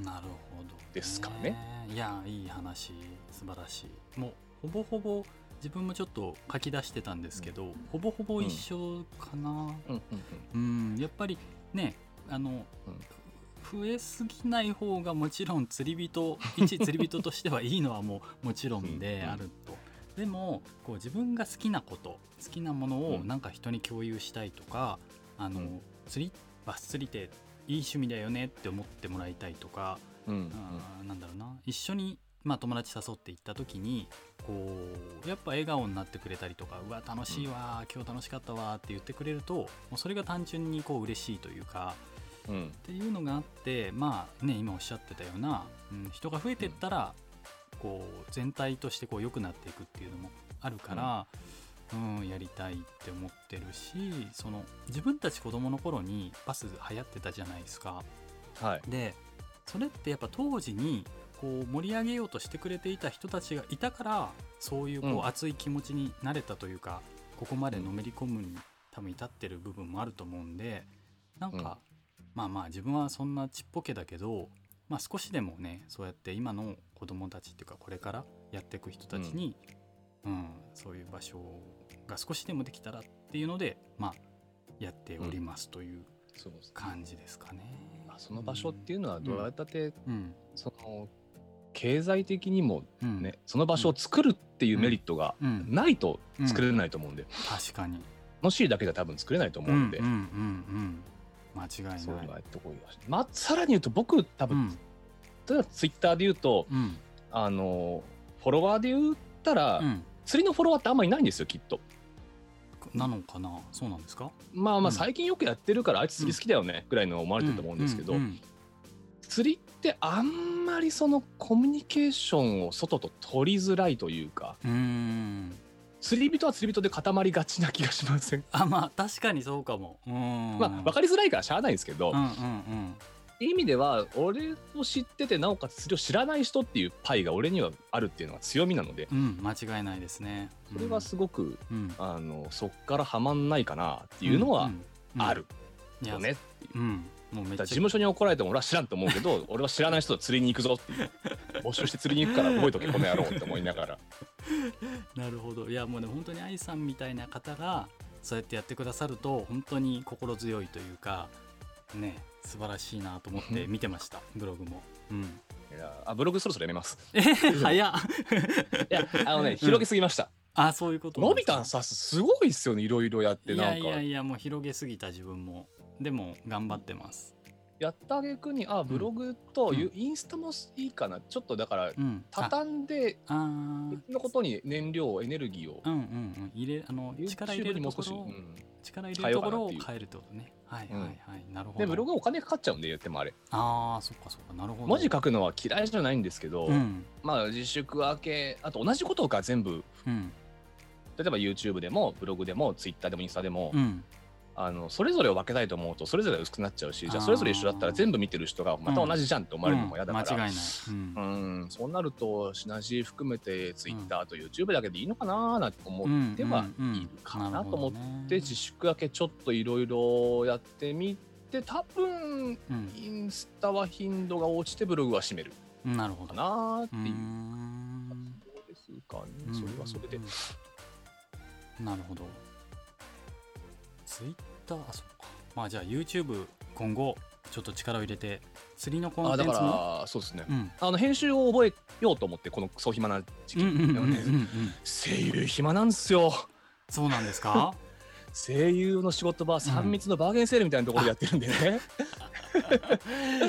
なるほどですかね。いやいい話。素晴らしい。もうほぼほぼ自分もちょっと書き出してたんですけど、ほぼほぼ一緒かな。うんうん。うん。やっぱりねあの、増えすぎない方がもちろん釣り人一釣り人としてはいいのはもう もちろんであると。でもこう自分が好きなこと好きなものをなんか人に共有したいとか、あのうん。釣りバス釣りっていい趣味だよねって思ってもらいたいとか、うん。あーなんだろうな。一緒に、まあ、友達誘って行った時にこうやっぱ笑顔になってくれたりとかうわ楽しいわ、今日楽しかったわって言ってくれるともうそれが単純にこう嬉しいというかうん。っていうのがあってまあね今おっしゃってたような、うん、人が増えてったら、こう全体としてこう良くなっていくっていうのもあるから、うんやりたいって思ってるしその自分たち子供の頃にバス流行ってたじゃないですか。はい。でそれってやっぱ当時にこう盛り上げようとしてくれていた人たちがいたからそういうこうん。う熱い気持ちになれたというか、ここまでのめり込むに多分至ってる部分もあると思うんでなんか、まあまあ自分はそんなちっぽけだけど、まあ、少しでもねそうやって今の子供たちっていうかこれからやっていく人たちに、うん。そういう場所が少しでもできたらっていうのでまあやっておりますという感じですかね。まあその場所っていうのはどうやったってうん。その経済的にもうん。ねその場所を作るっていうメリットがうん。ないと作れないと思うんで。確かに。楽しいだけじゃ多分作れないと思うんで。うんうんうんうん間違いない。そういうのはやってこいよまあさらに言うと僕多分うん。例えばツイッターで言うとうん。あのフォロワーで言ったらうん。釣りのフォロワーってあんまりいないんですよきっと。なのかな？そうなんですか？まあまうん。あ最近よくやってるからあいつ釣り好きだよねぐらいの思われてると思うんですけど釣りってあんまりそのコミュニケーションを外と取りづらいというかうんうん釣り人は釣り人で固まりがちな気がしません？あまあ確かにそうかも。うん。まあ分かりづらいからしゃあないんですけど、うんうんうん。意味では俺を知っててなおかつ釣りを知らない人っていうパイが俺にはあるっていうのが強みなのでうん間違いないですね。それはすごく、うん。あのそっからはまんないかなっていうのはんうんあるよね、うんもうめっちゃ事務所に怒られても俺は知らんと思うけど 俺は知らない人と釣りに行くぞっていう。募集して釣りに行くから覚えとけこの野郎って思いながら。なるほど。いやもうね本当に愛さんみたいな方がそうやってやってくださると本当に心強いというかね素晴らしいなと思って見てましたブログも。うん。いやあブログそろそろやめます。え早っ。いやあのね広げすぎました、あそういうことのびなんさんすごいっすよねいろいろやっていなんか。やいやいやもう広げすぎた自分もでも頑張ってます。やったあげくにあブログとうん。インスタもいいかな。ちょっとだからうん。あ畳んで別のことに燃料エネルギーを。うんうんうん。入れあの力入れるところをうん。力入れるところを変えるってことねはいはいはい、なるほど。でブログはお金かかっちゃうんで言ってもあれ。ああそっかそっか。なるほど。文字書くのは嫌いじゃないんですけど、うん。まあ自粛明けあと同じことが全部うん。例えば YouTube でもブログでも Twitter でもインスタでも、うんあのそれぞれを分けたいと思うとそれぞれ薄くなっちゃうしじゃあそれぞれ一緒だったら全部見てる人がまた同じじゃんって思われるのも嫌だから、うん間違いない、うん。うん。そうなるとシナジー含めて Twitter と YouTube だけでいいのかななんて思うんってはいるかなと思って自粛明けちょっといろいろやってみて多分うんインスタは頻度が落ちてブログは閉める。なるほど。かなっていうんそうですかね。それはそれで。なるほど。ツイッターあそっか。まあじゃあ YouTube 今後ちょっと力を入れて釣りのコンテンツも？らそうですね。うん。あの編集を覚えようと思ってこのクソ暇な時期声優暇なんですよ。そうなんですか？声優の仕事場3密のバーゲンセールみたいなところでやってるんでね。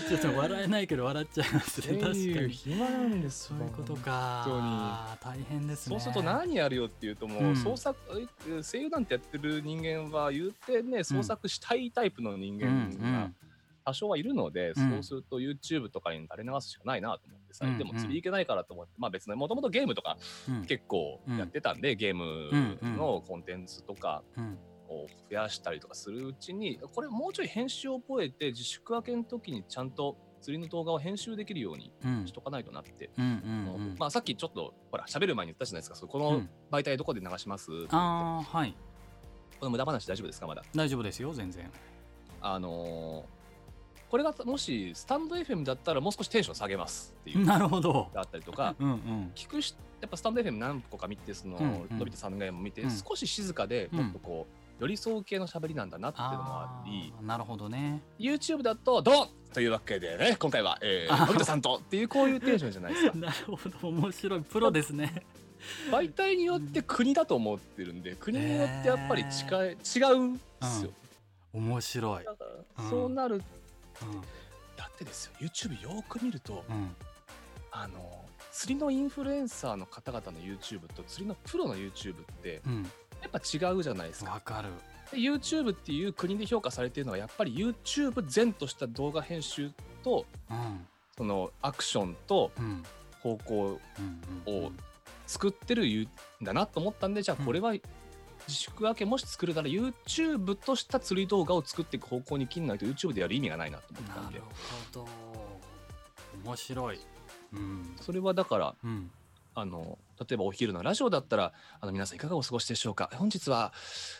ちょっと笑えないけど笑っちゃいますね。確か声優に。暇なんですそういうことか本大変ですね。そうすると何やるよっていうともう、うん。創作え声優なんてやってる人間は言うてね創作したいタイプの人うん間が多少はいるので、うん。そうすると YouTube とかに垂れ流すしかないなと思ってさ、うんでも釣り行けないからと思ってまあ別にもともとゲームとか結構やってたんで、ゲームのコンテンツとか。うんを増やしたりとかするうちにこれもうちょい編集を覚えて自粛明けの時にちゃんと釣りの動画を編集できるようにうん。しとかないとなって、うんうんうん。まあさっきちょっとほら喋る前に言ったじゃないですか。このうん。媒体どこで流しますって言って。ああはい。この無駄話大丈夫ですかまだ？大丈夫ですよ全然。あのーこれがもしスタンド FM だったらもう少しテンション下げますっていう。なるほど。だったりとか。うんうん。聞くしやっぱスタンド FM 何個か見てその、うんうん。のび太さんがも見て、うん。少し静かでうんもっとこう寄り添う系の喋りなんだなっていうのもありなるほどね。YouTube だと「どう?」というわけでね今回は、えー、あのび太さんとっていうこういうテンションじゃないですか。なるほど面白いプロですね。媒体によって国だと思ってるんで国によってやっぱり近い、違うんですよ、面白い、だからうんそうなるうだってですよ YouTube よーく見るとんうん、あの釣りのインフルエンサーの方々の YouTube と釣りのプロの YouTube ってうんやっぱ違うじゃないですか。わかる。で YouTube っていう国で評価されているのはやっぱり YouTube 全とした動画編集とうん。そのアクションとうん。方向を作ってるんだなと思ったんでじゃあこれは自粛明けもし作るなら YouTube とした釣り動画を作っていく方向に切んないと YouTube でやる意味がないなと思ったんで。なるほど。面白い。うん。それはだからうんあの例えばお昼のラジオだったらあの皆さんいかがお過ごしでしょうか？本日は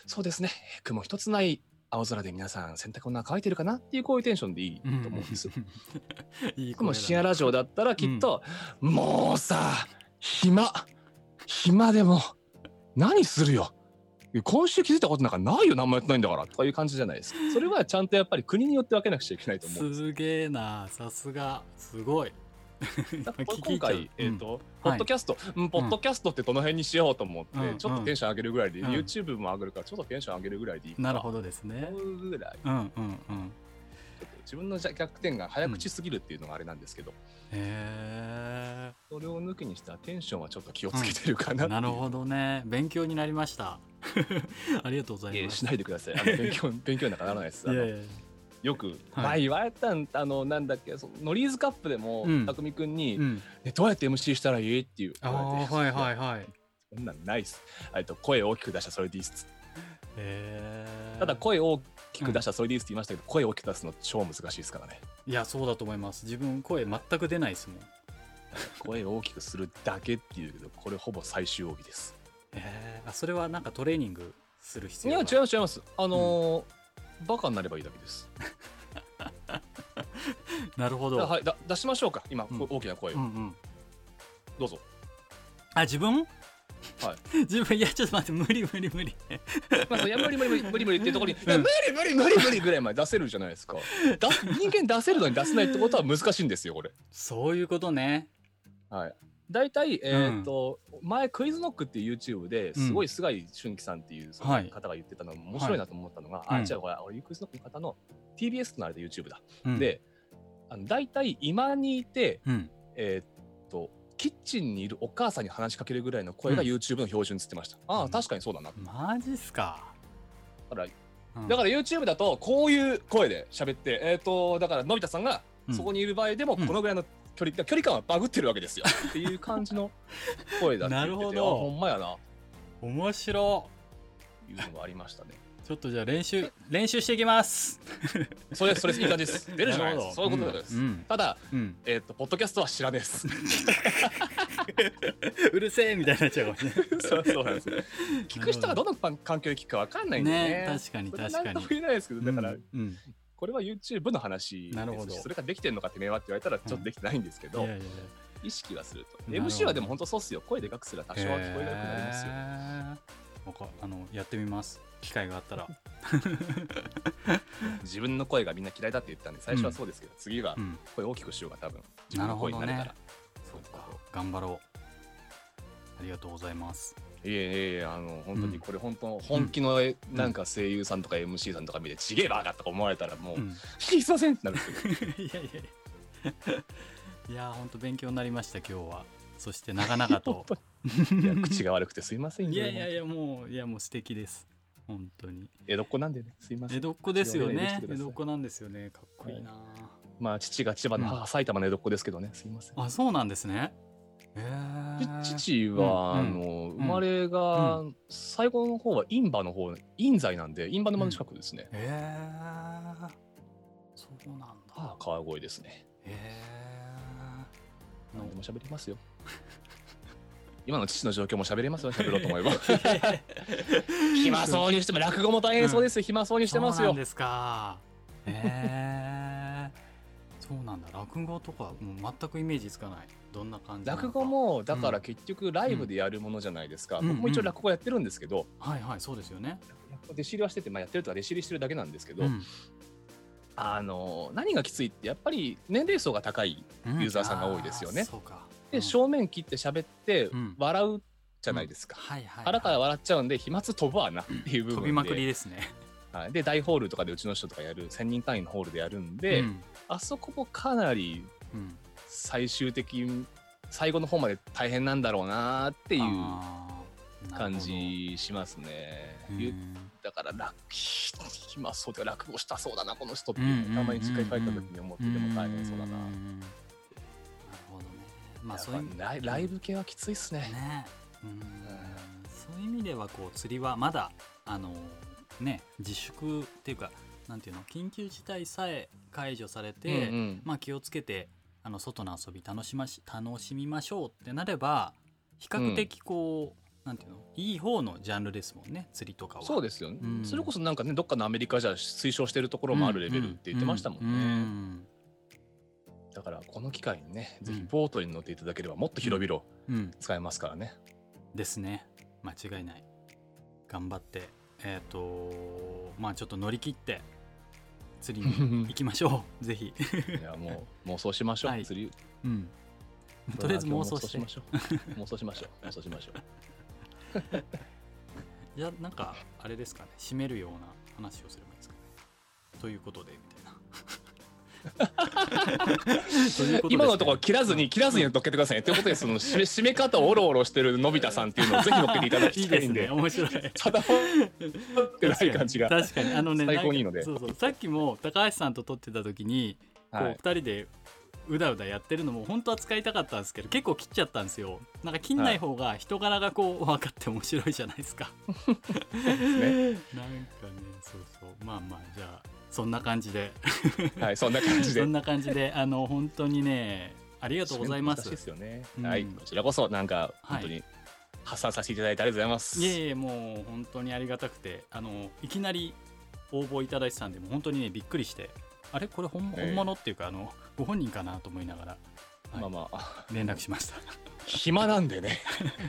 そうですね雲一つない青空で皆さん洗濯物が乾いてるかなっていうこういうテンションでいいと思うんです。いいでも深夜ラジオだったらきっと、もうさ暇暇でも何するよ？今週気づいたことなんかないよ何もやってないんだからとかいう感じじゃないですか。それはちゃんとやっぱり国によって分けなくちゃいけないと思うすげえなさすが。すごい 今回、えっ、と、はい。ポッドキャスト、うん、ポッドキャストってどの辺にしようと思って、うんちょっとテンション上げるぐらいで、うん。YouTube も上げるから、ちょっとテンション上げるぐらいでいいかな。るほどですね。思うぐらい、うん自分の弱点が早口すぎるっていうのがあれなんですけど、へそれを抜きにしたらテンションはちょっと気をつけてるかななるほどね。勉強になりました。ありがとうございます。しないでください。あの勉強勉強なんかならないです。いやよく、はい。前言われたんあのなんだっけそのノリーズカップでも、うん。たくんに、うん。ねどうやって MC したらいい？っていうあはいはいはいそんなんないっす。えっと声を大きく出したらそれでいいっす。ただ声を大きく出したらそれでいいっすって言いましたけど、声を大きく出すの超難しいですからね。いやそうだと思います。自分声全く出ないですもん。声を大きくするだけっていうけど、これほぼ最終奥義です。へえあそれはなんかトレーニングする必いや要が違います違います。あのーバカになればいいだけです。なるほど、だはいだ出しましょうか今、うんこ大きな声を、うんうんどうぞ。あ自分？はい 自分いやちょっと待って無理無理無理まあ、いや無理無理無理無理無理っていうところに、いうんや無理無理無理無理ぐらいまで出せるじゃないですか。だ人間出せるのに出せないってことは難しいんですよこれ。そういうことねはい。大体えっ、と、前クイズノックっていう YouTube ですごい菅井俊樹さんっていうそのはい。方が言ってたのが面白いなと思ったのが、はい。あじゃあこれ俺クイズノックの方の TBS のあれで YouTube だ。うん。で、あの大体今にいてうん。えっ、とキッチンにいるお母さんに話しかけるぐらいの声がうん。YouTube の標準っつってました。ああうん。確かにそうだな。マジっすか、だからうん。だから YouTube だとこういう声で喋って、えっ、と、だからのび太さんがうん。そこにいる場合でもうん。このぐらいの距離、距離感はバグってるわけですよ。っていう感じの声だって言ってて なるほどあほんまやな、面白いうのがありましたね。ちょっとじゃあ練習練習していきます それ、それいい感じです。出るじゃないですか。そういうことです。うんただ、うん、えっ、と、ポッドキャストは知らねえです。うるせえみたいになっちゃうかもしれないそうそうなんです。聞く人がどの環境で聞くかわかんないんでね。ね確かにそれ確かになんとも言えないですけど、だから、うんうんこれは YouTube の話ですしなるほど。それができてんのかってめはって言われたらちょっとできてないんですけど、いやいやいや。意識はすると。MC はでも本当そうっすよ。声でかくすら多少は聞こえなくなりますよ。へー。わかあのやってみます。機会があったら、自分の声がみんな嫌いだって言ったんで、最初はそうですけど、次はうん、声大きくしようが多分、自分のなるほど声になるから。ね。そうか。頑張ろう。ありがとうございますいえいえあの、本当うん。にこれ本当、本気のえなんか声優さんとか MC さんとか見て、ちげえバカとか思われたらもう、うん。すいませんってなるんですけど。いやいやいや。いや本当勉強になりました今日は。そして長々と。いや口が悪くてすいませんいやいやいやもういやもう素敵です。本当に。江戸っ子なんでね、すいません。江戸っ子ですよ許ね。江戸っ子なんですよね。かっこいいな、まあ、父が千葉の母、埼玉の江戸っ子ですけどね、すいません。あそうなんですね父は、うんあの生まれが、最後の方は印馬の方印西なんで印馬沼の近くですね、へえそうなんだ。川越ですね。へえ何でも喋りますよ。今の父の状況も喋れますよ。喋ろうと思えば。暇そうにしても落語も大変そうです。よ、暇そうにしてますよ。そうですか。へえそうなんだ。落語とかもう全くイメージつかない。どんな感じ落語もだから結局ライブでやるものじゃないですか、うん。僕も一応落語やってるんですけど、はいはいそうですよね。弟子入りはしてて、まあ、やってるとか弟子入りしてるだけなんですけど、うん。あの何がきついってやっぱり年齢層が高いうん。ユーザーさんが多いですよね。あーそうか。で、うん。正面切って喋ってうん。笑うじゃないですか、腹から笑っちゃうんで飛沫飛ぶわなっていう部分で。飛びまくりですねはい、で大ホールとかでうちの人とかやる1000人単位のホールでやるんで、うん。あそこもかなりうん。最終的最後の方まで大変なんだろうなっていう感じしますね。だから楽暇そうで落語したそうだなこの人ってたまに実家に帰った時に思ってでも大変そうだな。んなるほどね。まあそういうライライブ系はきついっすね。ね。うん。そういう意味ではこう釣りはまだあのね自粛っていうかなんていうの緊急事態さえ解除されて、うんうん。まあ気をつけてあの外の遊び楽しまし楽しみましょうってなれば比較的こう、なんていうのいい方のジャンルですもんね釣りとかは。そうですよね、うん。それこそなんかねどっかのアメリカじゃ推奨してるところもあるレベルって言ってましたもんね。ううん。だからこの機会にねぜひうんボートに乗っていただければもっと広々うん。うん。使えますからね。ですね。間違いない。頑張ってえっ、とまあちょっと乗り切って釣りに行きましょう。ぜひ。いやもう妄想しましょう、はい。釣りうん。とりあえず妄想して。妄想しましょう。妄想しましょう。妄想しましょう。じゃあなんかあれですかね。締めるような話をすればいいですかね。ということでみたいな 今のところ切らずに切らずに乗っけてくださいね。ということでその締め締め方をおろおろしてるのび太さんっていうのをぜひ乗っけていただきたいんで。ね。面白い。定まってない感じが確かに。あのね最高にいいので。そうそう。さっきも高橋さんと撮ってた時にこうはい。2人でうだうだやってるのも本当は使いたかったんですけど結構切っちゃったんですよ。なんか切んない方が人柄がこう分かって面白いじゃないですか。ね。なんかねそうそう。まあまあじゃあそんな感じで。はいそんな感じで。そんな感じであの本当にねありがとうございます。ですよね、うん。はいこちらこそなんかはい本当に発散させていただいてありがとうございます、いえいえもう本当にありがたくてあのいきなり応募いただいてたんでもう本当にねびっくりしてあれ？これ本,、ええ。本物っていうかあのご本人かなと思いながら、はい。まあまあ。連絡しました。暇なんでね。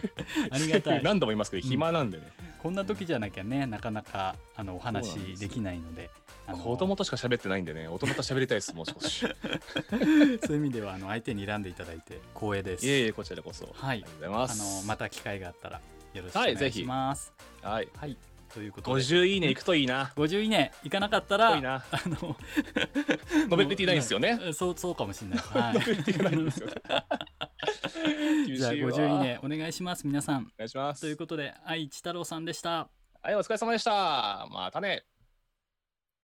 ありがたい。何度も言いますけど暇なんでね、こんな時じゃなきゃねなかなかあのお話できないのであの子供としか喋ってないんでね大人と喋りたいですもう少し。そういう意味ではあの相手に選んでいただいて光栄です。いえいえこちらこそ、はい。ありがとうございまあすのまた機会があったらよろしくお願いします。はい。はい、ということで。50いいねいくといいな。50いいねいかなかったらいいな。あのノベルティないんですよね。うんそうそうかもしれない。はノベルティがないんですよい。じゃあ厳しいわ。50いいねお願いします皆さん。お願いします。ということで愛知太郎さんでした。はいお疲れ様でした。またね